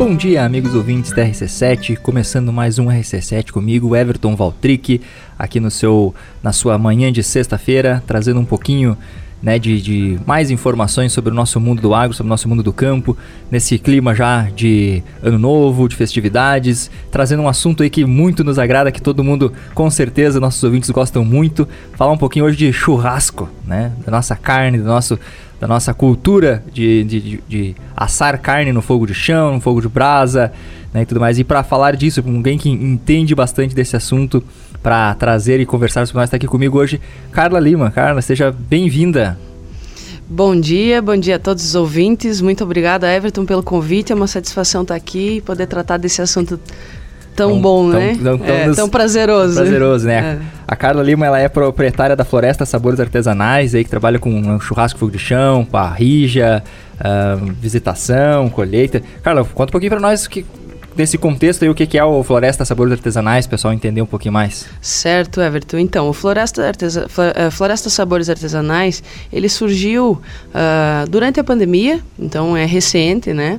Bom dia, amigos ouvintes da RC7, começando mais um RC7 comigo, Everton Valtric, aqui no seu, na sua manhã de sexta-feira, trazendo um pouquinho né, de, de, mais informações sobre o nosso mundo do agro, sobre o nosso mundo do campo, nesse clima já de ano novo, de festividades, trazendo um assunto aí que muito nos agrada, que todo mundo, com certeza, nossos ouvintes gostam muito, falar um pouquinho hoje de churrasco, né, da nossa carne, do nosso da nossa cultura de, de, de, de, assar carne no fogo de chão, no fogo de brasa né, e tudo mais. E para falar disso, com alguém que entende bastante desse assunto, para trazer e conversar sobre nós, está aqui comigo hoje Carla Lima. Carla, seja bem-vinda. Bom dia, bom dia a todos os ouvintes. Muito obrigada, Everton, pelo convite. É uma satisfação estar aqui e poder tratar desse assunto tão, tão bom, tão, né? Tão, tão, é, tão prazeroso. Prazeroso, né? É. A Carla Lima ela é proprietária da Floresta Sabores Artesanais, aí que trabalha com churrasco fogo de chão, parrija, uh, visitação, colheita. Carla, conta um pouquinho para nós que nesse contexto aí o que, que é o Floresta Sabores Artesanais, pessoal entender um pouquinho mais. Certo, Everton. Então, o Floresta, Artesa eh, Floresta Sabores Artesanais, ele surgiu uh, durante a pandemia, então é recente, né?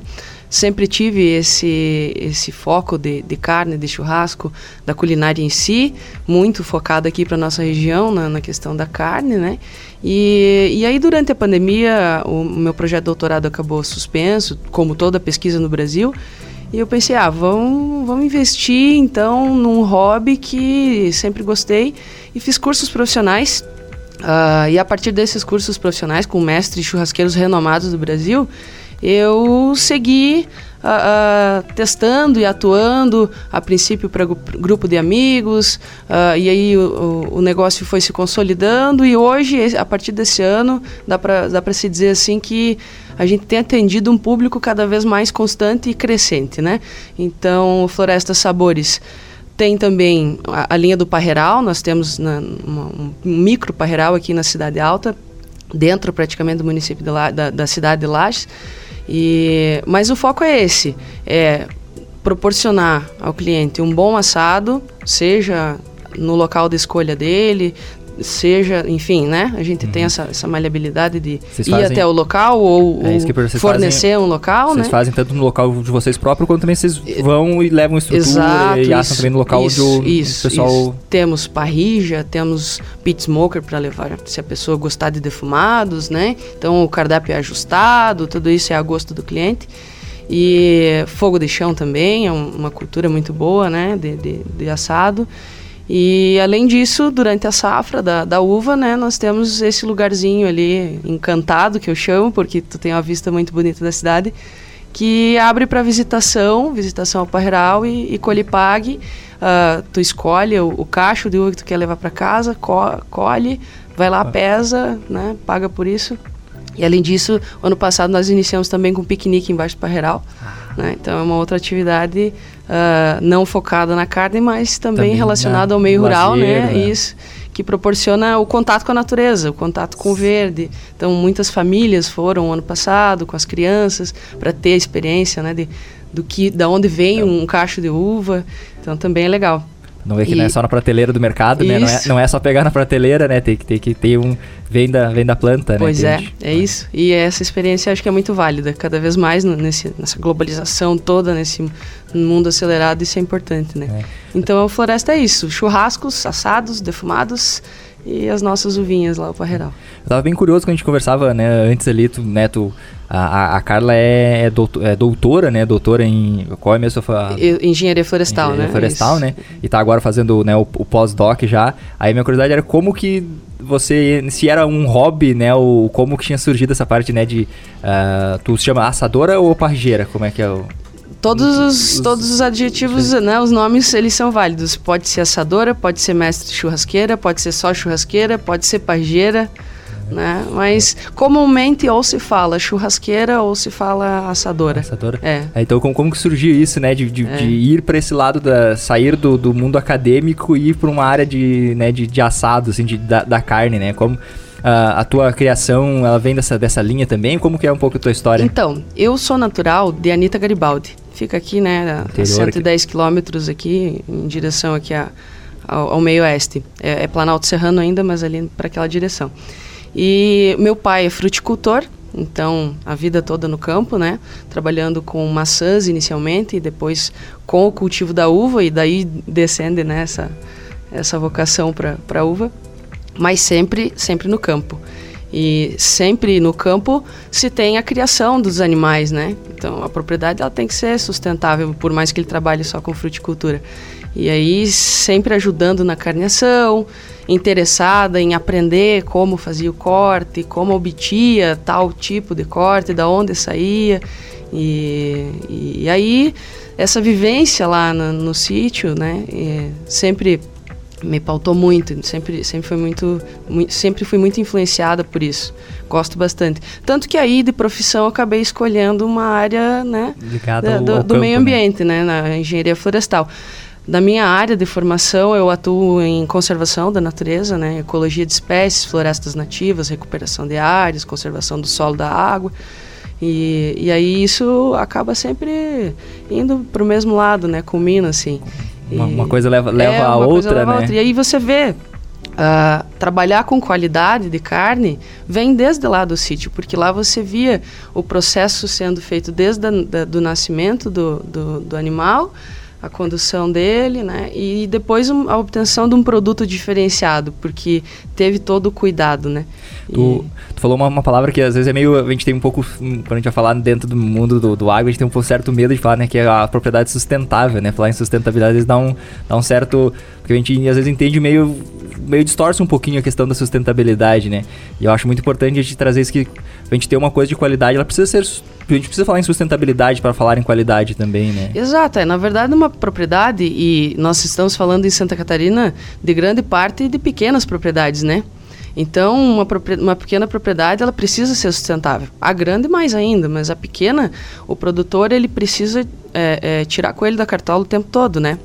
Sempre tive esse, esse foco de, de carne, de churrasco, da culinária em si, muito focado aqui para nossa região na, na, questão da carne, né? E, e aí durante a pandemia o meu projeto de doutorado acabou suspenso, como toda pesquisa no Brasil, e eu pensei, ah, vamos, vamos investir então num hobby que sempre gostei e fiz cursos profissionais. Uh, e a partir desses cursos profissionais com mestres churrasqueiros renomados do Brasil, eu segui uh, uh, testando e atuando, a princípio para grupo de amigos, uh, e aí o, o, negócio foi se consolidando, e hoje, a partir desse ano, dá para se dizer assim que a gente tem atendido um público cada vez mais constante e crescente, né? Então, Floresta Sabores tem também a, a linha do Parreiral, nós temos na, uma, um micro Parreiral aqui na Cidade Alta, dentro praticamente do município de La, da, da cidade de Lages, e, mas o foco é esse, é proporcionar ao cliente um bom assado, seja no local de escolha dele, seja, enfim, né? A gente uhum. tem essa, essa maleabilidade de vocês ir fazem... até o local ou, é fornecer fazem, um local, vocês né? Vocês fazem tanto no local de vocês próprios, quanto também vocês vão e levam estrutura Exato, e assam também no local isso, onde o isso, pessoal... Isso. Temos parrija, temos pit smoker para levar, se a pessoa gostar de defumados, né? Então o cardápio é ajustado, tudo isso é a gosto do cliente. E fogo de chão também, é uma cultura muito boa, né? de, de, de assado. E além disso, durante a safra da, da uva, né, nós temos esse lugarzinho ali encantado que eu chamo, porque tu tem uma vista muito bonita da cidade, que abre para visitação, visitação ao parreiral e, e colhe-pague. Uh, tu escolhe o, o, cacho de uva que tu quer levar para casa, co colhe, vai lá, pesa, né, paga por isso. E além disso, ano passado nós iniciamos também com piquenique embaixo do parreiral. Ah. Né? Então é uma outra atividade uh, não focada na carne, mas também, também relacionada né? ao meio rural, né? né? Isso que proporciona o contato com a natureza, o contato com o verde. Então muitas famílias foram ano passado com as crianças para ter a experiência, né, de do que, da onde vem um cacho de uva. Então também é legal. Não é que e... não é só na prateleira do mercado, isso. né? Não é, não é só pegar na prateleira, né? Tem que ter que ter um. Vem da, vem da planta, pois né? Pois é, é isso. E essa experiência acho que é muito válida. Cada vez mais nesse, nessa globalização toda, nesse mundo acelerado, isso é importante, né? É. Então a floresta é isso: churrascos, assados, defumados e as nossas uvinhas lá, o Parreiral. Eu tava bem curioso quando a gente conversava, né, antes ali, tu, né, tu, a, a Carla é, é, é, doutora, né, doutora em, qual é mesmo? A, Engenharia florestal, engenharia né? florestal, Isso. né, e tá agora fazendo, né, o, o pós-doc já, aí minha curiosidade era como que você, se era um hobby, né, ou como que tinha surgido essa parte, né, de, uh, tu se chama assadora ou parrigeira, como é que é o... Todos os, todos os adjetivos, né, os nomes, eles são válidos. Pode ser assadora, pode ser mestre churrasqueira, pode ser só churrasqueira, pode ser parjeira, né? Mas comumente ou se fala churrasqueira ou se fala assadora. Assadora. É. é então como, como que surgiu isso, né, de, de, é. de ir para esse lado da sair do, do mundo acadêmico e ir para uma área de, né, de, de assado, assim, de, da, da carne, né? Como Uh, a tua criação, ela vem dessa, dessa linha também? Como que é um pouco a tua história? Então, eu sou natural de Anitta Garibaldi. Fica aqui, né, a 110 quilômetros aqui, em direção aqui a, ao, ao meio oeste. É, é, Planalto Serrano ainda, mas ali para aquela direção. E meu pai é fruticultor, então a vida toda no campo, né? Trabalhando com maçãs inicialmente e depois com o cultivo da uva e daí descende nessa né, essa vocação para uva, mas sempre sempre no campo. E sempre no campo se tem a criação dos animais, né? Então a propriedade ela tem que ser sustentável, por mais que ele trabalhe só com fruticultura. E aí sempre ajudando na carneação, interessada em aprender como fazia o corte, como obtia tal tipo de corte, da onde saía. E, e, aí essa vivência lá no, no sítio, né? sempre me pautou muito, sempre, sempre foi muito, muito, sempre fui muito influenciada por isso. Gosto bastante. Tanto que aí de profissão acabei escolhendo uma área, né, Ligada do, do campo, meio né? ambiente, né? né, na engenharia florestal. Da minha área de formação, eu atuo em conservação da natureza, né, ecologia de espécies, florestas nativas, recuperação de áreas, conservação do solo da água. E, e aí isso acaba sempre indo para o mesmo lado, né, culmina assim. Uma, uma coisa leva, leva é, a outra, leva né? A outra. E aí você vê, uh, trabalhar com qualidade de carne vem desde lá do sítio, porque lá você via o processo sendo feito desde o do nascimento do, do, do animal a condução dele, né? E depois um, a obtenção de um produto diferenciado, porque teve todo o cuidado, né? Tu, falou uma, uma, palavra que às vezes é meio. A gente tem um pouco. Quando a gente vai falar dentro do mundo do, do agro, a gente tem um certo medo de falar, né? Que é a propriedade sustentável, né? Falar em sustentabilidade às vezes dá um, dá um certo. Porque a gente às vezes entende meio. meio distorce um pouquinho a questão da sustentabilidade, né? E eu acho muito importante a gente trazer isso que a gente ter uma coisa de qualidade, ela precisa ser a gente precisa falar em sustentabilidade para falar em qualidade também, né? Exato, é na verdade uma propriedade e nós estamos falando em Santa Catarina de grande parte de pequenas propriedades, né? Então, uma, uma pequena propriedade ela precisa ser sustentável. A grande mais ainda, mas a pequena, o produtor ele precisa é, é, tirar coelho da cartola o tempo todo, né?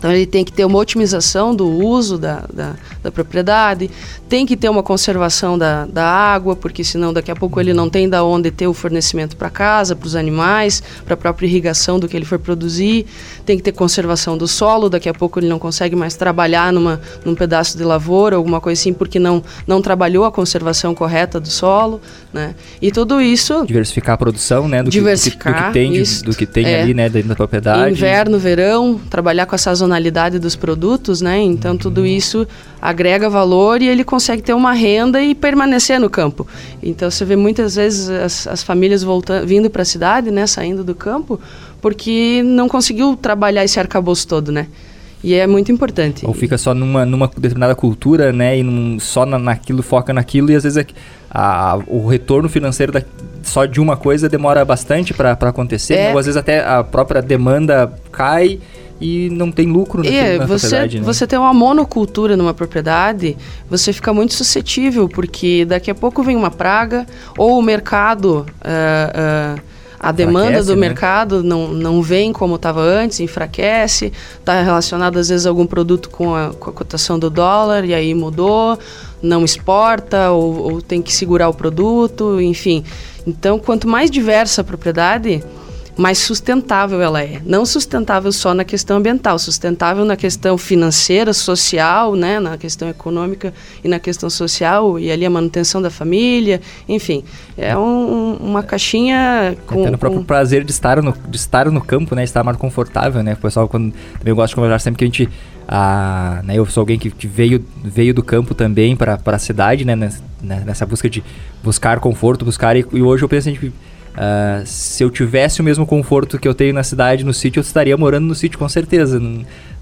Então ele tem que ter uma otimização do uso da, da, da, propriedade, tem que ter uma conservação da, da água, porque senão daqui a pouco ele não tem da onde ter o fornecimento para casa, para os animais, para a própria irrigação do que ele for produzir, tem que ter conservação do solo, daqui a pouco ele não consegue mais trabalhar numa, num pedaço de lavoura, alguma coisa assim, porque não, não trabalhou a conservação correta do solo, né? E tudo isso... Diversificar a produção, né? Do diversificar, que, do que, tem, isso, do que tem é, ali, né? Dentro da propriedade. Inverno, verão, trabalhar com a sazonalidade dos produtos, né? Então tudo isso agrega valor e ele consegue ter uma renda e permanecer no campo. Então você vê muitas vezes as, as famílias voltando, vindo para a cidade, né? Saindo do campo, porque não conseguiu trabalhar esse arcabouço todo, né? E é muito importante. Ou fica só numa, numa determinada cultura, né? E num, só na, naquilo, foca naquilo, e às vezes é, a, o retorno financeiro da, só de uma coisa demora bastante para acontecer, é. ou às vezes até a própria demanda cai e não tem lucro naquilo, é, na você, propriedade. Né? Você tem uma monocultura numa propriedade, você fica muito suscetível, porque daqui a pouco vem uma praga, ou o mercado. Uh, uh, a demanda do né? mercado não, não vem como estava antes, enfraquece, está relacionado às vezes a algum produto com a, com a cotação do dólar e aí mudou, não exporta ou, ou tem que segurar o produto, enfim. Então, quanto mais diversa a propriedade, mais sustentável ela é. Não sustentável só na questão ambiental, sustentável na questão financeira, social, né, na questão econômica e na questão social, e ali a manutenção da família, enfim. É um, uma caixinha com... Até no próprio com... prazer de estar, no, de estar no campo, né, estar mais confortável, né, o pessoal quando, também gosta de conversar sempre que a gente... Ah, né, eu sou alguém que, que, veio, veio do campo também para a cidade, né, nessa, né, nessa, busca de buscar conforto, buscar... E, e hoje eu penso, a gente Uh, se eu tivesse o mesmo conforto que eu tenho na cidade, no sítio, eu estaria morando no sítio com certeza.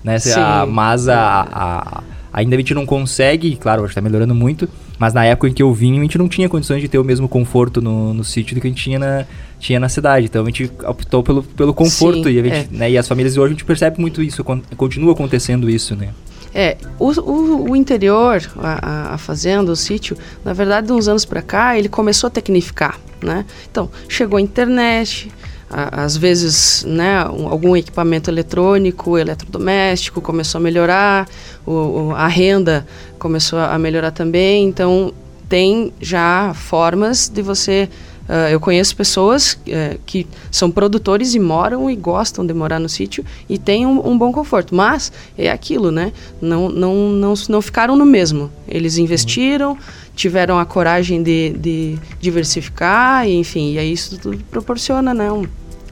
Né? Se, a, mas a, a, ainda a gente não consegue, claro, hoje está melhorando muito, mas na época em que eu vim, a gente não tinha condições de ter o mesmo conforto no, no sítio do que a gente tinha na, tinha na cidade. Então a gente optou pelo, pelo conforto Sim, e, gente, é. né, e as famílias hoje a gente percebe muito isso, continua acontecendo isso, né? É, o, o, o interior, a, a, fazenda, o sítio, na verdade, de uns anos para cá, ele começou a tecnificar, né? Então, chegou a internet, a, às vezes, né, um, algum equipamento eletrônico, eletrodoméstico começou a melhorar, o, o, a renda começou a melhorar também, então tem já formas de você Uh, eu conheço pessoas uh, que são produtores e moram e gostam de morar no sítio e têm um, um, bom conforto. Mas é aquilo, né? Não, não, não, não ficaram no mesmo. Eles investiram, tiveram a coragem de, de diversificar, e, enfim, e aí isso tudo proporciona né, um,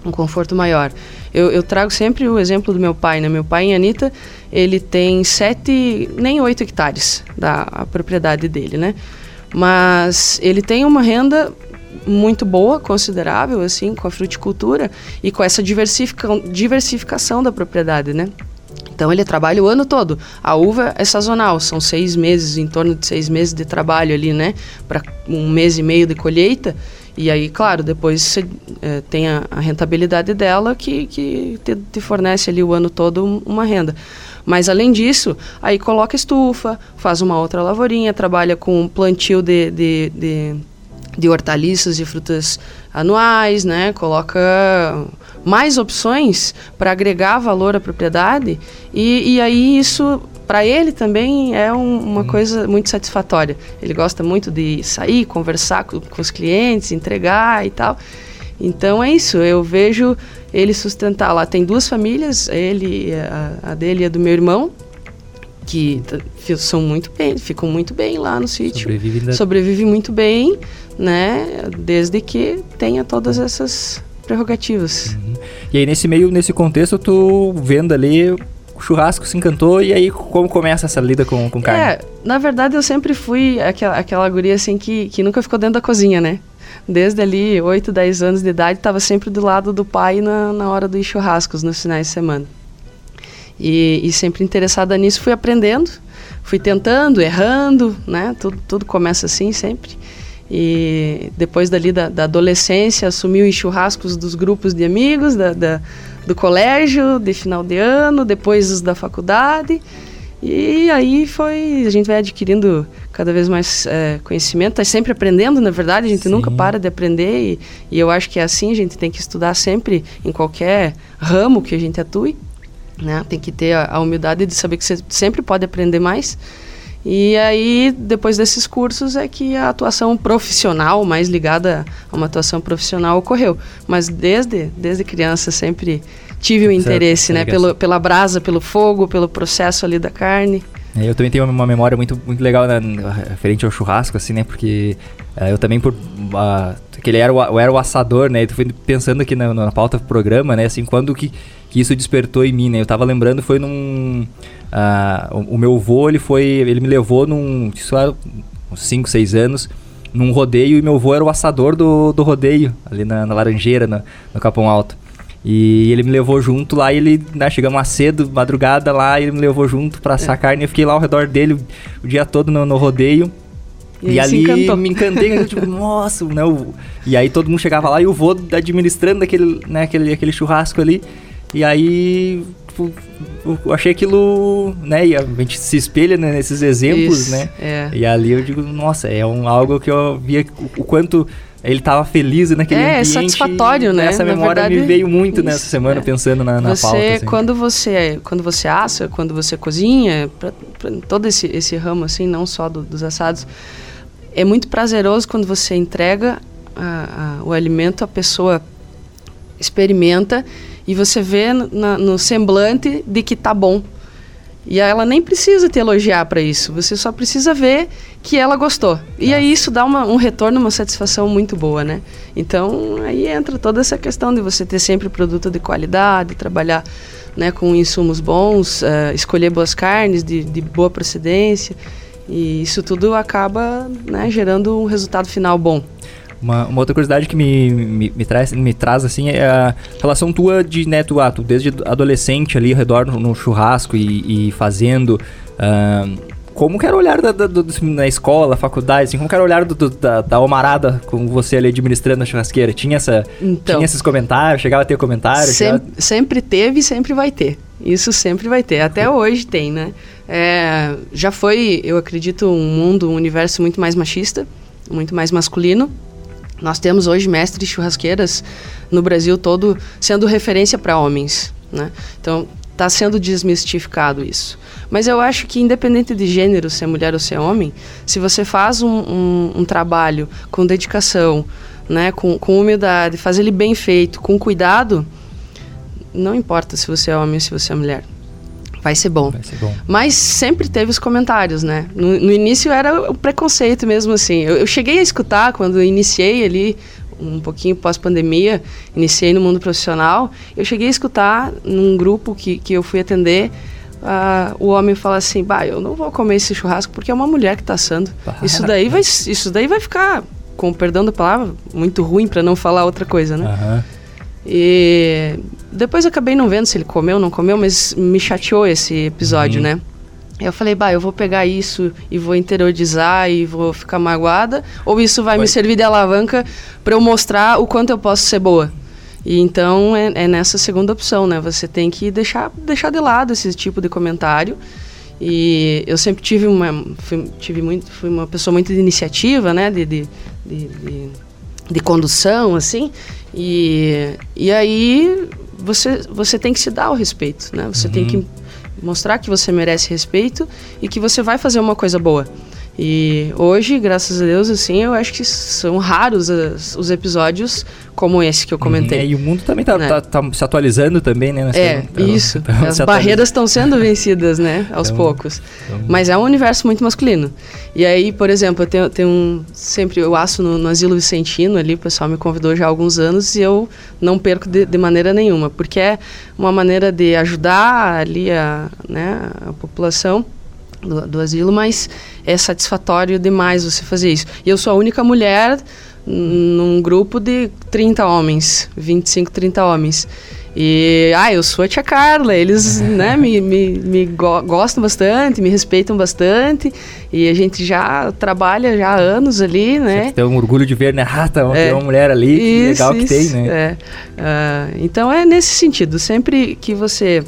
um conforto maior. Eu, eu, trago sempre o exemplo do meu pai, né? Meu pai em Anitta, ele tem sete, nem oito hectares da propriedade dele, né? Mas ele tem uma renda muito boa, considerável, assim, com a fruticultura e com essa diversifica diversificação da propriedade, né? Então ele trabalha o ano todo. A uva é sazonal, são seis meses, em torno de seis meses de trabalho ali, né? Para um mês e meio de colheita. E aí, claro, depois você é, tem a, a, rentabilidade dela que, que te, te, fornece ali o ano todo uma renda. Mas além disso, aí coloca estufa, faz uma outra lavourinha, trabalha com plantio de, de, de de hortaliças e frutas anuais, né? Coloca mais opções para agregar valor à propriedade e, e aí isso para ele também é um, uma hum. coisa muito satisfatória. Ele gosta muito de sair, conversar com, com os clientes, entregar e tal. Então é isso, eu vejo ele sustentar lá. Tem duas famílias, ele, a, a dele e a do meu irmão, que são muito bem, ficam muito bem lá no sítio. Sobrevive, Sobrevive muito bem, né? Desde que tenha todas essas prerrogativas. Uhum. E aí nesse meio, nesse contexto, tu vendo ali o churrasco se encantou e aí como começa essa lida com, com carne? É, na verdade eu sempre fui aquela, aquela guria assim que, que nunca ficou dentro da cozinha, né? Desde ali, 8, 10 anos de idade, estava sempre do lado do pai na, na hora dos churrascos, nos finais de semana. E, e sempre interessada nisso, fui aprendendo, fui tentando, errando, né? Tudo, tudo começa assim sempre. E depois dali da, da adolescência, assumiu em churrascos dos grupos de amigos, da, da, do colégio, de final de ano, depois os da faculdade. E aí foi, a gente vai adquirindo cada vez mais é, conhecimento, está sempre aprendendo, na verdade, a gente Sim. nunca para de aprender e, e eu acho que é assim, a gente tem que estudar sempre em qualquer ramo que a gente atue, né? Tem que ter a, a humildade de saber que você sempre pode aprender mais. E aí, depois desses cursos, é que a atuação profissional, mais ligada a uma atuação profissional, ocorreu. Mas desde, desde criança sempre tive o interesse, né? Pelo, pela brasa, pelo fogo, pelo processo ali da carne. É, eu também tenho uma memória muito, muito legal né, referente ao churrasco, assim, né? Porque uh, eu também, por. Uh, que ele era o, era o assador, né? Eu fui pensando aqui na, na pauta do programa, né? Assim, quando que, que isso despertou em mim, né? Eu tava lembrando, foi num. Uh, o, o, meu avô, ele foi. Ele me levou num. Isso era uns 5, 6 anos, num rodeio, e meu avô era o assador do, do rodeio, ali na, na Laranjeira, na, no Capão Alto. E ele me levou junto lá e ele, né, chegamos lá cedo, madrugada lá, e ele me levou junto pra assar é. carne. Eu fiquei lá ao redor dele o, dia todo no, no rodeio. E, e ali me encantei, tipo, nossa, né? O, e aí todo mundo chegava lá e o vô administrando aquele, né, aquele, aquele churrasco ali. E aí tipo, eu achei aquilo, né? E a gente se espelha né, nesses exemplos, Isso, né? É. E ali eu digo, nossa, é um, algo que eu via o, quanto ele estava feliz naquele é, ambiente. É satisfatório, né? Essa memória verdade, me veio muito isso, nessa semana é. pensando na, na você, pauta. Assim. Quando você quando você assa, quando você cozinha, pra, pra todo esse, esse ramo assim, não só do, dos assados, é muito prazeroso quando você entrega a, a, o alimento, a pessoa experimenta e você vê na, no semblante de que tá bom. E ela nem precisa te elogiar para isso, você só precisa ver que ela gostou. E aí isso dá uma, um retorno, uma satisfação muito boa, né? Então aí entra toda essa questão de você ter sempre produto de qualidade, trabalhar né, com insumos bons, uh, escolher boas carnes de, de boa procedência. E isso tudo acaba né, gerando um resultado final bom. Uma, uma outra curiosidade que me, me, me, traz, me traz assim é a relação tua de tu, ah, tu desde adolescente ali ao redor no, no churrasco e, e fazendo. Uh, como que era o olhar da, da, do, na escola, faculdade, assim, como que era o olhar do, do, da, da Omarada com você ali administrando a churrasqueira? Tinha, essa, então, tinha esses comentários? Chegava a ter comentários? Sem, chegava... Sempre teve e sempre vai ter. Isso sempre vai ter. Até hoje tem, né? É, já foi, eu acredito, um mundo, um universo muito mais machista, muito mais masculino. Nós temos hoje mestres churrasqueiras no Brasil todo sendo referência para homens, né? Então está sendo desmistificado isso. Mas eu acho que independente de gênero, se é mulher ou se é homem, se você faz um, um, um trabalho com dedicação, né, com, com humildade, faz ele bem feito, com cuidado, não importa se você é homem ou se você é mulher Vai ser bom. Vai ser bom. Mas sempre teve os comentários, né? No, no início era o preconceito mesmo, assim. Eu, eu, cheguei a escutar quando iniciei ali, um pouquinho pós-pandemia, iniciei no mundo profissional. Eu cheguei a escutar num grupo que, que eu fui atender. Uh, o homem fala assim, bah, eu não vou comer esse churrasco porque é uma mulher que está assando. Isso daí vai, isso daí vai ficar, com perdão da palavra, muito ruim para não falar outra coisa, né? Uhum. E depois eu acabei não vendo se ele comeu ou não comeu, mas me chateou esse episódio, uhum. né? Eu falei, bah, eu vou pegar isso e vou interiorizar e vou ficar magoada, ou isso vai, vai. me servir de alavanca para eu mostrar o quanto eu posso ser boa. E então é, é, nessa segunda opção, né? Você tem que deixar, deixar de lado esse tipo de comentário. E eu sempre tive uma, fui, tive muito, fui uma pessoa muito de iniciativa, né? De, de, de, de, de condução, assim. E, e aí você, você tem que se dar o respeito, né? Você uhum. tem que mostrar que você merece respeito e que você vai fazer uma coisa boa. E hoje, graças a Deus, assim, eu acho que são raros as, os episódios como esse que eu comentei. Uhum, é, e o mundo também está né? tá, tá se atualizando também, né? É, então, isso. Então, As barreiras estão sendo vencidas, né? Aos então, poucos. Então... Mas é um universo muito masculino. E aí, por exemplo, eu tenho, tenho um... Sempre eu aço no, no Asilo Vicentino ali, o pessoal me convidou já há alguns anos e eu não perco de, de maneira nenhuma. Porque é uma maneira de ajudar ali a, né, a população do, do asilo, mas é satisfatório demais você fazer isso. E eu sou a única mulher num grupo de 30 homens, 25, 30 homens. E, ah, eu sou a tia Carla, eles, né, me, me, me go gostam bastante, me respeitam bastante, e a gente já trabalha já há anos ali, né. Você tem um orgulho de ver, né, ah, tá, é, tem uma mulher ali, que isso, legal isso, que tem, né. É. Uh, então é nesse sentido, sempre que você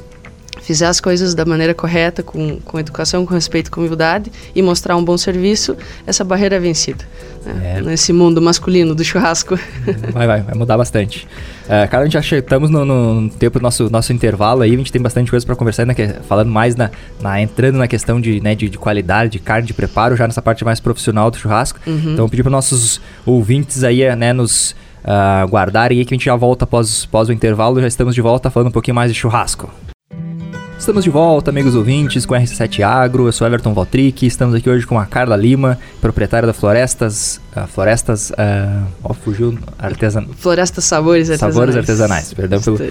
fizer as coisas da maneira correta, com, com educação, com respeito, com humildade e mostrar um bom serviço, essa barreira é vencida. Né? É. Nesse mundo masculino do churrasco. Vai, vai, vai mudar bastante. Uh, cara, a gente já estamos no, no, tempo do nosso, nosso intervalo aí, a gente tem bastante coisa para conversar, né, falando mais na, na, entrando na questão de, né, de, de, qualidade, de carne, de preparo, já nessa parte mais profissional do churrasco. Uhum. Então, pedir para nossos ouvintes aí, né, nos uh, guardarem aí que a gente já volta após, após o intervalo, já estamos de volta falando um pouquinho mais de churrasco. Estamos de volta, amigos ouvintes, com a RC7 Agro. Eu sou Everton Valtric. Estamos aqui hoje com a Carla Lima, proprietária da Florestas. Uh, Florestas. Uh, oh, fugiu. Artesan... Florestas Sabores Artesanais. Sabores Artesanais, perdão pelo. Uh,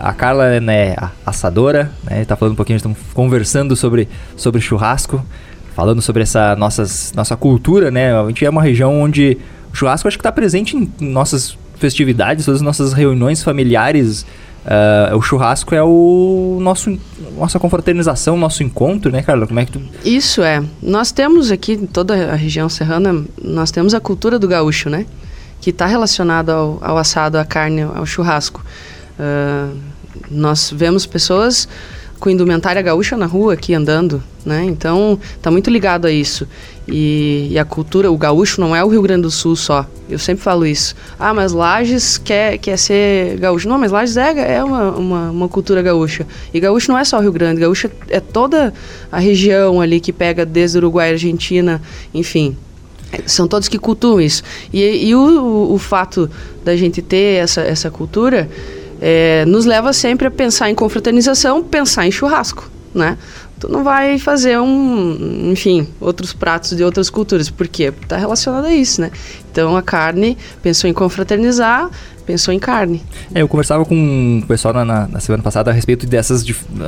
a Carla é né, assadora, né? Tá falando um pouquinho, estamos conversando sobre, sobre churrasco, falando sobre essa nossas, nossa cultura, né? A gente é uma região onde o churrasco acho que está presente em nossas festividades, todas as nossas reuniões familiares. Uh, o churrasco é o nosso nossa confraternização, nosso encontro, né, Carla? Como é que tu... Isso é. Nós temos aqui em toda a região serrana, nós temos a cultura do gaúcho, né? Que está relacionada ao, ao, assado, à carne, ao churrasco. Uh, nós vemos pessoas com indumentária gaúcha na rua aqui andando, né? Então tá muito ligado a isso. E, e, a cultura, o gaúcho não é o Rio Grande do Sul só. Eu sempre falo isso. Ah, mas Lages quer, quer ser gaúcho. Não, mas Lages é, é uma, uma, uma, cultura gaúcha. E gaúcho não é só o Rio Grande, gaúcho é toda a região ali que pega desde Uruguai, Argentina, enfim. São todos que cultuam isso. E, e o, o, fato da gente ter essa, essa cultura é, nos leva sempre a pensar em confraternização, pensar em churrasco, né? Tu não vai fazer um, enfim, outros pratos de outras culturas, por quê? Porque está relacionado a isso, né? Então a carne pensou em confraternizar, pensou em carne. É, eu conversava com o pessoal na, na, na semana passada a respeito dessas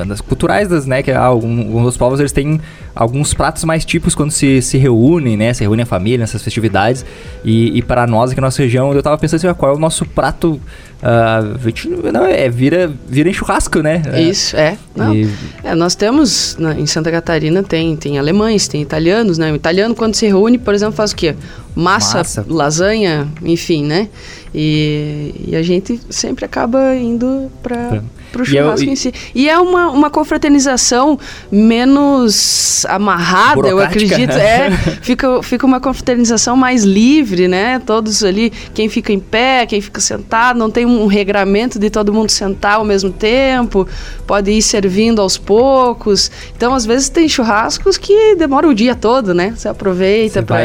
das culturais, das, né? Que ah, alguns dos povos eles têm alguns pratos mais típicos quando se, se reúnem, né? Se reúne a família nessas festividades. E, e para nós aqui na nossa região, eu tava pensando assim, ah, qual é o nosso prato Uh, não, é, vira, vira em churrasco, né? É. Isso, é. E... é nós temos, na, em Santa Catarina, tem, tem alemães, tem italianos, né? O italiano, quando se reúne, por exemplo, faz o quê? Massa, Massa. lasanha, enfim, né? E, e, a gente sempre acaba indo para o churrasco e, eu, em si. E é uma, uma confraternização menos amarrada, eu acredito. É, fica, fica uma confraternização mais livre, né? Todos ali, quem fica em pé, quem fica sentado, não tem um regramento de todo mundo sentar ao mesmo tempo, pode ir servindo aos poucos. Então, às vezes, tem churrascos que demoram o dia todo, né? Você aproveita para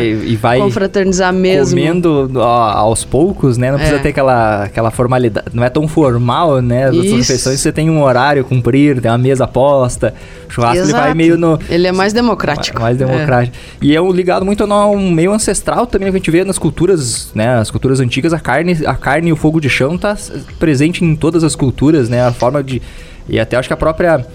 confraternizar mesmo. Comendo ó, aos poucos, né? precisa é. ter aquela, aquela formalidade, não é tão formal, né? As outras refeições você tem um horário a cumprir, tem uma mesa posta. O churrasco Exato. ele vai meio no. Ele é mais democrático. Mais, mais democrático. É. E é um ligado muito no um meio ancestral também que a gente vê nas culturas, né? As culturas antigas, a carne, a carne e o fogo de chão tá presente em todas as culturas, né? A forma de. E até acho que a própria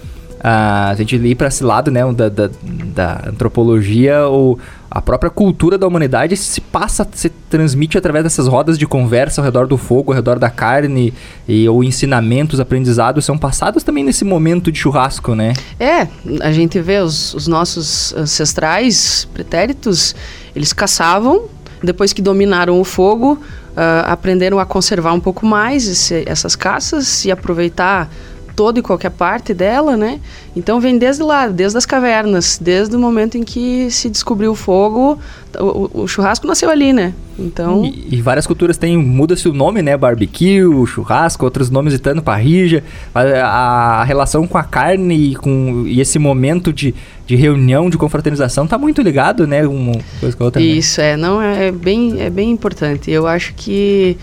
a gente ir para esse lado, né, da, da, da, antropologia, ou a própria cultura da humanidade se passa, se transmite através dessas rodas de conversa ao redor do fogo, ao redor da carne, e ou ensinamentos, aprendizados são passados também nesse momento de churrasco, né? É, a gente vê os, os nossos ancestrais pretéritos, eles caçavam, depois que dominaram o fogo, uh, aprenderam a conservar um pouco mais esse, essas caças e aproveitar toda e qualquer parte dela, né? Então vem desde lá, desde as cavernas, desde o momento em que se descobriu o fogo, o, o churrasco nasceu ali, né? Então... E, e várias culturas têm, muda-se o nome, né? Barbecue, churrasco, outros nomes de tanto parrija. A, a, relação com a carne e, com, e esse momento de, de reunião, de confraternização, tá muito ligado, né? Uma coisa com a outra. Né? Isso, né? é, não, é, é, bem, é bem importante. Eu acho que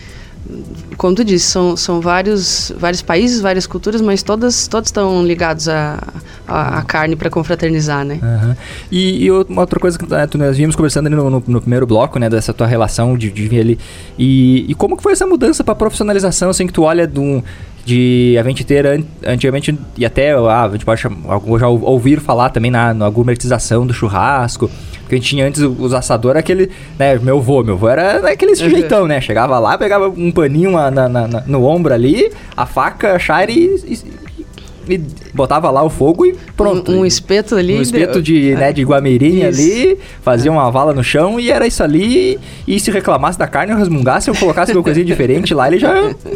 como tu disse, são, são vários, vários países, várias culturas, mas todas, todos estão ligados à a, carne para confraternizar, né? Uhum. E, e, outra coisa que né, nós vimos conversando no, no, no, primeiro bloco, né, dessa tua relação de, de ali, e, e como que foi essa mudança para profissionalização, assim, que tu olha de um de a gente ter antigamente e até ah, a gente pode já ouvir falar também na, na gourmetização do churrasco porque a gente tinha antes os assadores, aquele, né, meu vô, meu vô era aquele uhum. jeitão, né? Chegava lá, pegava um paninho na, na, na, no ombro ali, a faca, a e, e botava lá o fogo e pronto. Um, um espeto ali. Um espeto de, né, de guamirinha ali, fazia uma vala no chão e era isso ali. E se reclamasse da carne, eu resmungasse, eu colocasse uma coisinha diferente lá, ele já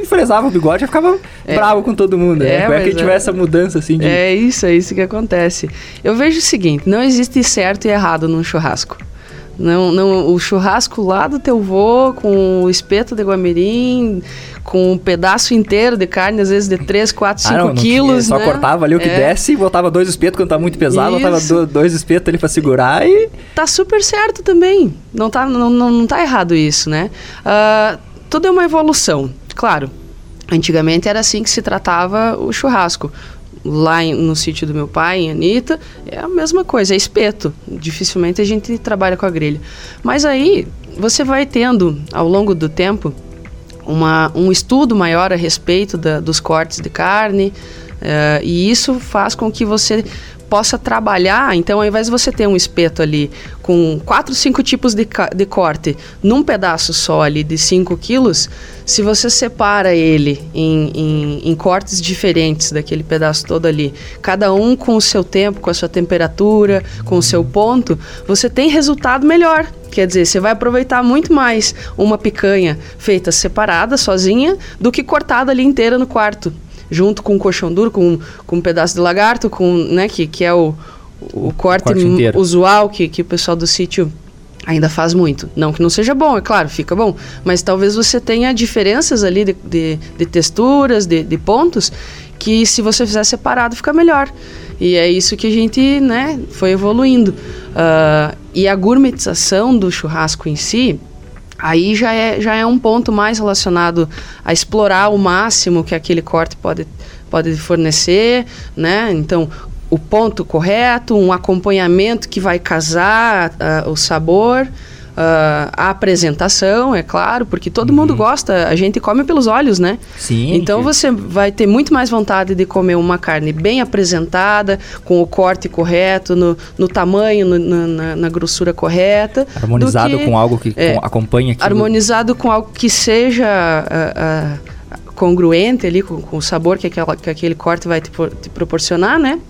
fresava o bigode e ficava é. bravo com todo mundo. Né? É, né? que tiver é, essa mudança assim de... É isso, é isso que acontece. Eu vejo o seguinte, não existe certo e errado num churrasco. Não, não, o churrasco lá do teu vô, com o espeto de guamirim, com um pedaço inteiro de carne, às vezes de 3, 4, 5 ah, não, quilos. Não né? Só cortava ali o que é. desce e botava dois espetos quando tá muito pesado, Isso. botava dois espetos ali para segurar e. Tá super certo também. Não tá, não, não, não tá errado isso, né? Uh, tudo é uma evolução. Claro, antigamente era assim que se tratava o churrasco lá no sítio do meu pai, em Anitta, é a mesma coisa, é espeto. Dificilmente a gente trabalha com a grelha. Mas aí você vai tendo, ao longo do tempo, uma, um estudo maior a respeito da, dos cortes de carne, uh, e isso faz com que você possa trabalhar. Então, ao invés de você ter um espeto ali com quatro, cinco tipos de, de corte num pedaço só ali de 5 quilos, se você separa ele em, em, em, cortes diferentes daquele pedaço todo ali, cada um com o seu tempo, com a sua temperatura, com o seu ponto, você tem resultado melhor. Quer dizer, você vai aproveitar muito mais uma picanha feita separada, sozinha, do que cortada ali inteira no quarto junto com o colchão duro, com, com um pedaço de lagarto, com, né, que, que é o, o, corte, corte usual que, que o pessoal do sítio ainda faz muito. Não que não seja bom, é claro, fica bom. Mas talvez você tenha diferenças ali de, de, de texturas, de, de, pontos, que se você fizer separado fica melhor. E é isso que a gente né, foi evoluindo. Uh, e a gourmetização do churrasco em si, Aí já é, já é um ponto mais relacionado a explorar o máximo que aquele corte pode, pode fornecer, né? Então, o ponto correto, um acompanhamento que vai casar uh, o sabor. Uh, a apresentação, é claro, porque todo uhum. mundo gosta, a gente come pelos olhos, né? Sim. Então você vai ter muito mais vontade de comer uma carne bem apresentada, com o corte correto, no, no tamanho, no, na, na, grossura correta. Harmonizado que, com algo que é, acompanha aquilo. Harmonizado com algo que seja. Uh, uh, congruente ali com, com, o sabor que, aquela, que aquele corte vai te, te proporcionar, né?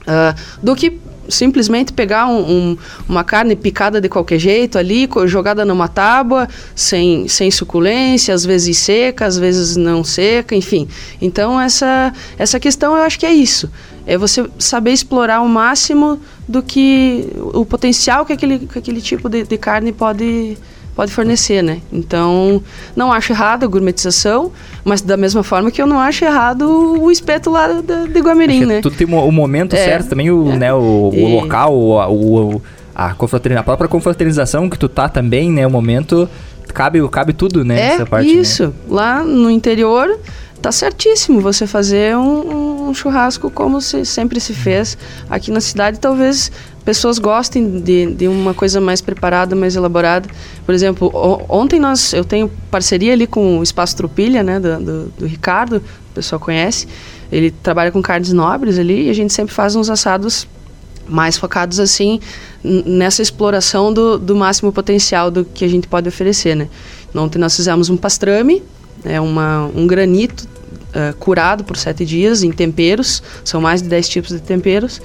Uh, do que simplesmente pegar um, um, uma carne picada de qualquer jeito ali, jogada numa tábua, sem, sem suculência, às vezes seca, às vezes não seca, enfim. Então, essa, essa questão eu acho que é isso. É você saber explorar o máximo do que o potencial que aquele, que aquele tipo de, de carne pode pode fornecer, né? Então, não acho errado a gourmetização, mas da mesma forma que eu não acho errado o espeto lá de, de Guamirim, né? Tudo tem o momento é, certo também, o, é. né, o, e... local, o, o, a, a própria confraternização que tu tá também, né? O momento cabe, cabe tudo, né? É, parte, isso. Né? Lá no interior, tá certíssimo você fazer um, um, churrasco como se sempre se fez. Aqui na cidade, talvez pessoas gostem de, de uma coisa mais preparada, mais elaborada. Por exemplo, ontem nós, eu tenho parceria ali com o Espaço Tropilha, né, do, do, do Ricardo, o pessoal conhece. Ele trabalha com carnes nobres ali e a gente sempre faz uns assados mais focados assim nessa exploração do, do máximo potencial do que a gente pode oferecer, né? Ontem nós fizemos um pastrame, é uma, um granito uh, curado por sete dias em temperos, são mais de dez tipos de temperos,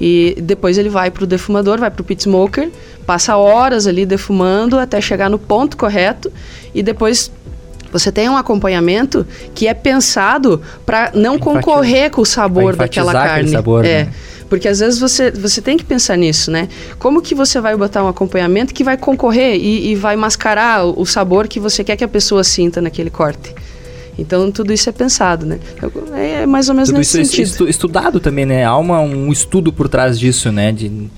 e depois ele vai para o defumador, vai para o pit smoker, passa horas ali defumando até chegar no ponto correto e depois você tem um acompanhamento que é pensado para não concorrer com o sabor daquela carne. Sabor, é. Né? Porque às vezes você, você tem que pensar nisso, né? Como que você vai botar um acompanhamento que vai concorrer e, e vai mascarar o, o sabor que você quer que a pessoa sinta naquele corte? Então tudo isso é pensado, né? É, é mais ou menos tudo nesse isso é sentido. É estudado também, né? Há uma, um estudo por trás disso, né? De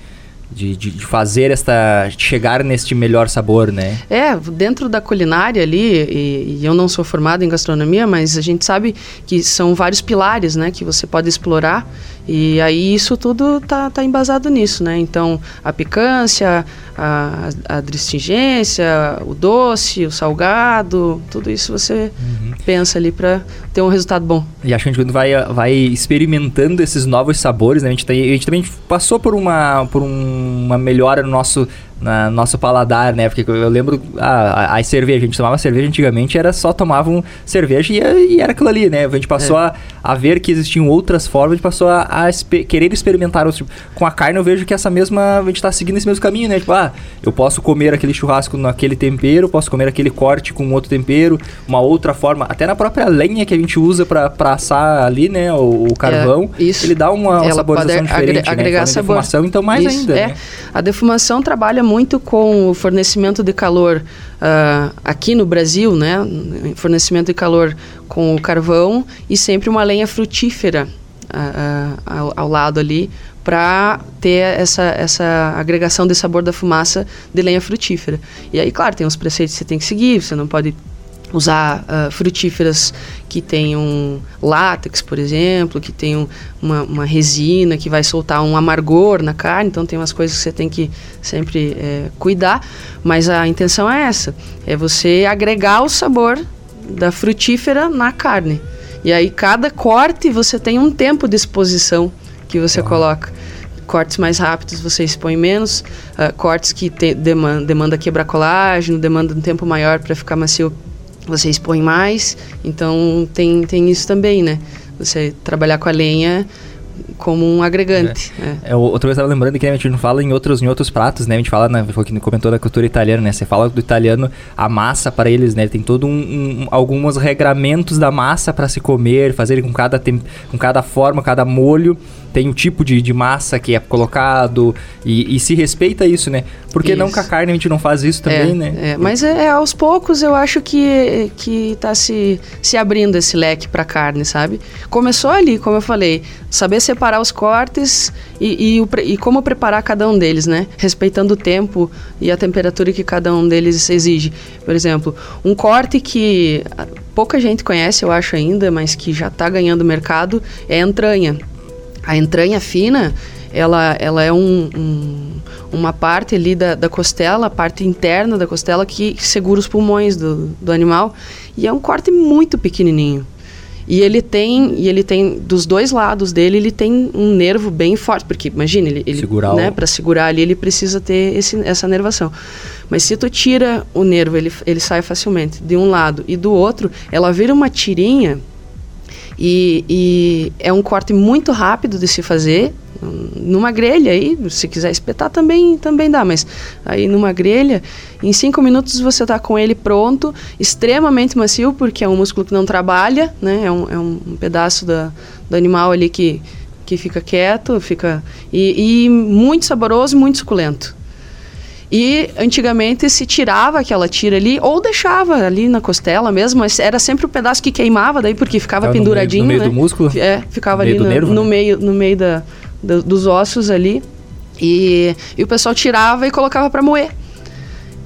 de, de, de, fazer esta. chegar neste melhor sabor, né? É, dentro da culinária ali, e, e, eu não sou formado em gastronomia, mas a gente sabe que são vários pilares, né, que você pode explorar. E aí isso tudo tá, tá embasado nisso, né? Então, a picância, a, a distingência, o doce, o salgado, tudo isso você uhum. pensa ali para ter um resultado bom. E acho que a gente vai, vai experimentando esses novos sabores, né? A gente, tem, a gente também passou por uma, por uma melhora no nosso na nosso paladar, né? Porque eu lembro ah, as cervejas, a gente tomava cerveja antigamente, era só tomavam cerveja e, e era aquilo ali, né? A gente passou é. a, a, ver que existiam outras formas, a gente passou a, a querer experimentar outros. Tipo, com a carne eu vejo que essa mesma, a gente tá seguindo esse mesmo caminho, né? Tipo, ah, eu posso comer aquele churrasco naquele tempero, posso comer aquele corte com outro tempero, uma outra forma, até na própria lenha que a gente usa para assar ali, né? O, o carvão, é, isso. ele dá uma, uma saborização diferente, agre agregar né? sabor. Defumação, então mais isso, ainda, é. né? A defumação trabalha muito muito com o fornecimento de calor uh, aqui no Brasil, né? Fornecimento de calor com o carvão e sempre uma lenha frutífera uh, ao, ao lado ali para ter essa, essa agregação de sabor da fumaça de lenha frutífera. E aí, claro, tem os preceitos que você tem que seguir, você não pode usar uh, frutíferas que tenham látex, por exemplo, que tenham uma, uma, resina que vai soltar um amargor na carne, então tem umas coisas que você tem que sempre é, cuidar, mas a intenção é essa, é você agregar o sabor da frutífera na carne. E aí cada corte você tem um tempo de exposição que você coloca. Cortes mais rápidos você expõe menos, uh, cortes que te, demanda, demanda quebrar colágeno, demanda um tempo maior para ficar macio você expõe mais, então tem, tem isso também, né? Você trabalhar com a lenha como um agregante. É. É. é outra vez eu estava lembrando que né, a gente não fala em outros, em outros pratos, né? A gente fala, né, foi que comentou da cultura italiana, né? Você fala do italiano, a massa para eles, né? Tem todo um, um alguns regramentos da massa para se comer, fazer com cada, com cada forma, cada molho tem o tipo de, de massa que é colocado e, e se respeita isso, né? Porque isso. não com a carne a gente não faz isso também, é, né? É, mas é, é, aos poucos eu acho que, que tá se, se abrindo esse leque para carne, sabe? Começou ali, como eu falei, saber separar os cortes e, e, e como preparar cada um deles, né? Respeitando o tempo e a temperatura que cada um deles exige. Por exemplo, um corte que pouca gente conhece, eu acho ainda, mas que já está ganhando mercado, é a entranha. A entranha fina, ela, ela é um, um, uma parte ali da, da costela, a parte interna da costela que segura os pulmões do, do animal. E é um corte muito pequenininho. E ele tem, e ele tem dos dois lados dele, ele tem um nervo bem forte, porque imagina, ele, ele segurar né, para segurar ali, ele precisa ter esse, essa nervação. Mas se tu tira o nervo, ele, ele sai facilmente de um lado e do outro, ela vira uma tirinha e, e é um corte muito rápido de se fazer, numa grelha aí, se quiser espetar também, também dá, mas aí numa grelha, em cinco minutos você está com ele pronto, extremamente macio, porque é um músculo que não trabalha, né? É um, é um pedaço da, do animal ali que, que fica quieto, fica e, e muito saboroso, muito suculento. E antigamente se tirava aquela tira ali, ou deixava ali na costela mesmo, mas era sempre o um pedaço que queimava daí, porque ficava Tava penduradinho. No meio, no meio né? do músculo? É, ficava no ali no, nervo, no né? meio, no meio da, da, dos ossos ali. E, e o pessoal tirava e colocava para moer.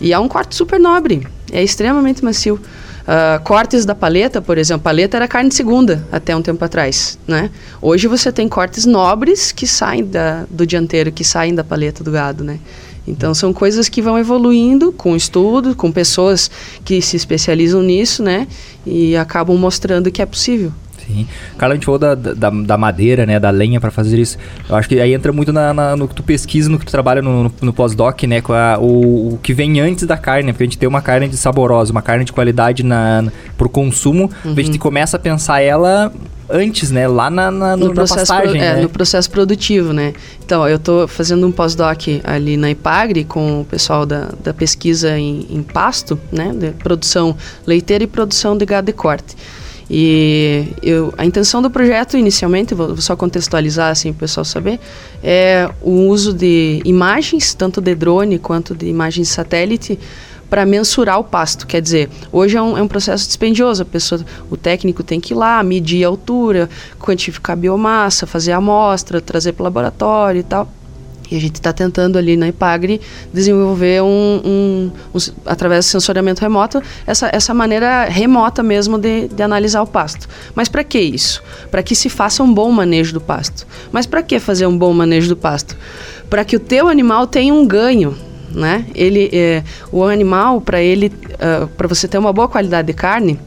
E é um corte super nobre. é extremamente macio. Uh, cortes da paleta, por exemplo, paleta era carne de segunda até um tempo atrás, né? Hoje você tem cortes nobres que saem da, do dianteiro, que saem da paleta do gado, né? Então são coisas que vão evoluindo com estudo, com pessoas que se especializam nisso, né? E acabam mostrando que é possível. Sim. Carla, a gente falou da, da, da madeira, né? Da lenha para fazer isso. Eu acho que aí entra muito na, na, no que tu pesquisa, no que tu trabalha no, no, no pós-doc, né? Com a, o, o, que vem antes da carne, porque a gente tem uma carne de saborosa, uma carne de qualidade na, na, pro consumo, uhum. a gente começa a pensar ela antes, né? Lá na, na, no, no processo pro, é, né? no processo produtivo, né? Então, eu estou fazendo um pós-doc ali na Ipagre com o pessoal da, da pesquisa em, em pasto, né? De produção leiteira e produção de gado de corte. E eu, a intenção do projeto, inicialmente, vou só contextualizar assim para o pessoal saber, é o uso de imagens, tanto de drone quanto de imagens satélite, para mensurar o pasto. Quer dizer, hoje é um, é um, processo dispendioso. A pessoa, o técnico tem que ir lá, medir a altura, quantificar a biomassa, fazer a amostra, trazer para o laboratório e tal. E a gente está tentando ali na IPAGRE desenvolver um, um, um, através do sensoriamento remoto, essa, essa maneira remota mesmo de, de analisar o pasto. Mas para que isso? Para que se faça um bom manejo do pasto. Mas para que fazer um bom manejo do pasto? Para que o teu animal tenha um ganho, né? Ele, é, o animal, para ele, uh, ah, para você ter uma boa qualidade de carne,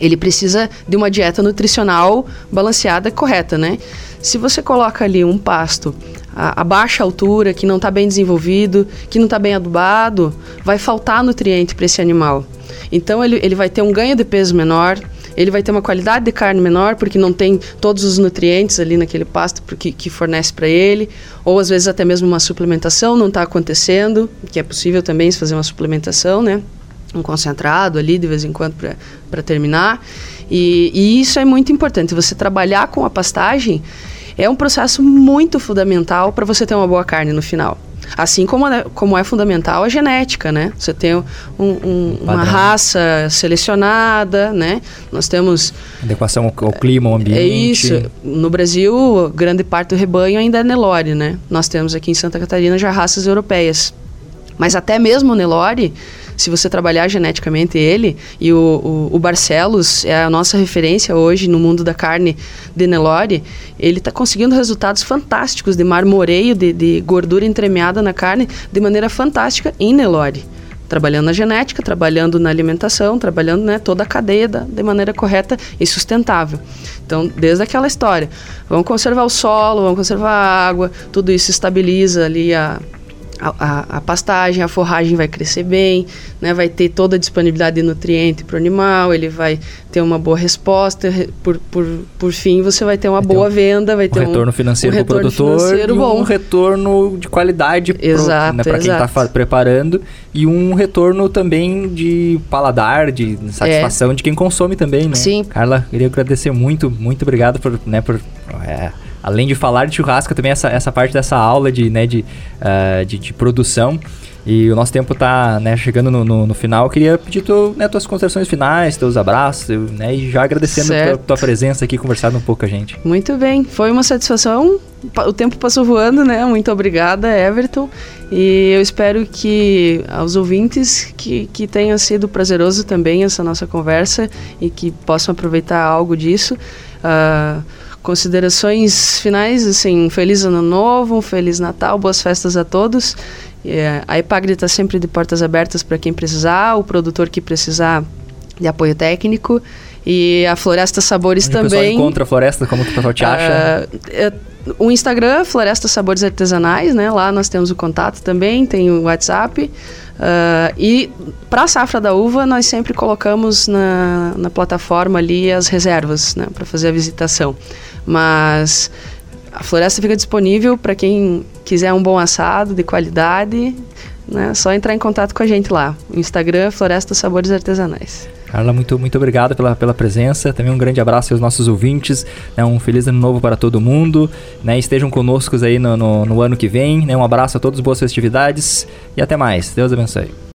ele precisa de uma dieta nutricional balanceada correta, né? Se você coloca ali um pasto a, a baixa altura, que não está bem desenvolvido, que não está bem adubado, vai faltar nutriente para esse animal. Então ele, ele vai ter um ganho de peso menor, ele vai ter uma qualidade de carne menor, porque não tem todos os nutrientes ali naquele pasto que, que fornece para ele, ou às vezes até mesmo uma suplementação não está acontecendo, que é possível também se fazer uma suplementação, né? Um concentrado ali de vez em quando para terminar. E, e isso é muito importante, você trabalhar com a pastagem é um processo muito fundamental para você ter uma boa carne no final. Assim como é, como é fundamental a genética, né? Você tem um, um, uma raça selecionada, né? Nós temos... Adequação ao, ao clima, ao ambiente. É isso. No Brasil, grande parte do rebanho ainda é Nelore, né? Nós temos aqui em Santa Catarina já raças europeias. Mas até mesmo o Nelore se você trabalhar geneticamente ele, e o, o, o Barcelos é a nossa referência hoje no mundo da carne de Nelore, ele está conseguindo resultados fantásticos de marmoreio, de, de gordura entremeada na carne, de maneira fantástica em Nelore trabalhando na genética, trabalhando na alimentação, trabalhando né, toda a cadeia da, de maneira correta e sustentável. Então, desde aquela história, vamos conservar o solo, vamos conservar a água, tudo isso estabiliza ali a, a, a, a, pastagem, a forragem vai crescer bem, né? vai ter toda a disponibilidade de nutriente para o animal, ele vai ter uma boa resposta, por, por, por fim você vai ter uma vai boa ter um, venda, vai ter um retorno financeiro um para o produtor e bom. um retorno de qualidade para né, quem está preparando e um retorno também de paladar, de satisfação é. de quem consome também, né? Sim. Carla, queria agradecer muito, muito obrigado por, né, por é, além de falar de churrasco, também essa, essa parte dessa aula de, né, de, uh, de, de, produção. E o nosso tempo está né, chegando no, no, no, final. Eu queria pedir tu, né, tuas considerações finais, teus abraços, né, e já agradecendo a tua, tua, presença aqui, conversando um pouco com a gente. Muito bem, foi uma satisfação. O tempo passou voando, né? Muito obrigada, Everton. E eu espero que aos ouvintes que, que tenha sido prazeroso também essa nossa conversa e que possam aproveitar algo disso. Uh, Considerações finais, assim, feliz ano novo, um feliz Natal, boas festas a todos. É, a Epagre está sempre de portas abertas para quem precisar, o produtor que precisar de apoio técnico. E a Floresta Sabores Onde também. O pessoal encontra a Floresta, como que o pessoal te acha? Uh, o Instagram, Floresta Sabores Artesanais, né? Lá nós temos o contato também, tem o WhatsApp. Uh, e para a safra da uva, nós sempre colocamos na, na plataforma ali as reservas, né? Para fazer a visitação. Mas a floresta fica disponível para quem quiser um bom assado de qualidade, né? Só entrar em contato com a gente lá. Instagram Floresta Sabores Artesanais. Carla, muito, muito obrigado pela, pela presença. Também um grande abraço aos nossos ouvintes. Né? Um feliz ano novo para todo mundo. Né? Estejam conosco aí no, no, no ano que vem. Né? Um abraço a todos, boas festividades e até mais. Deus abençoe.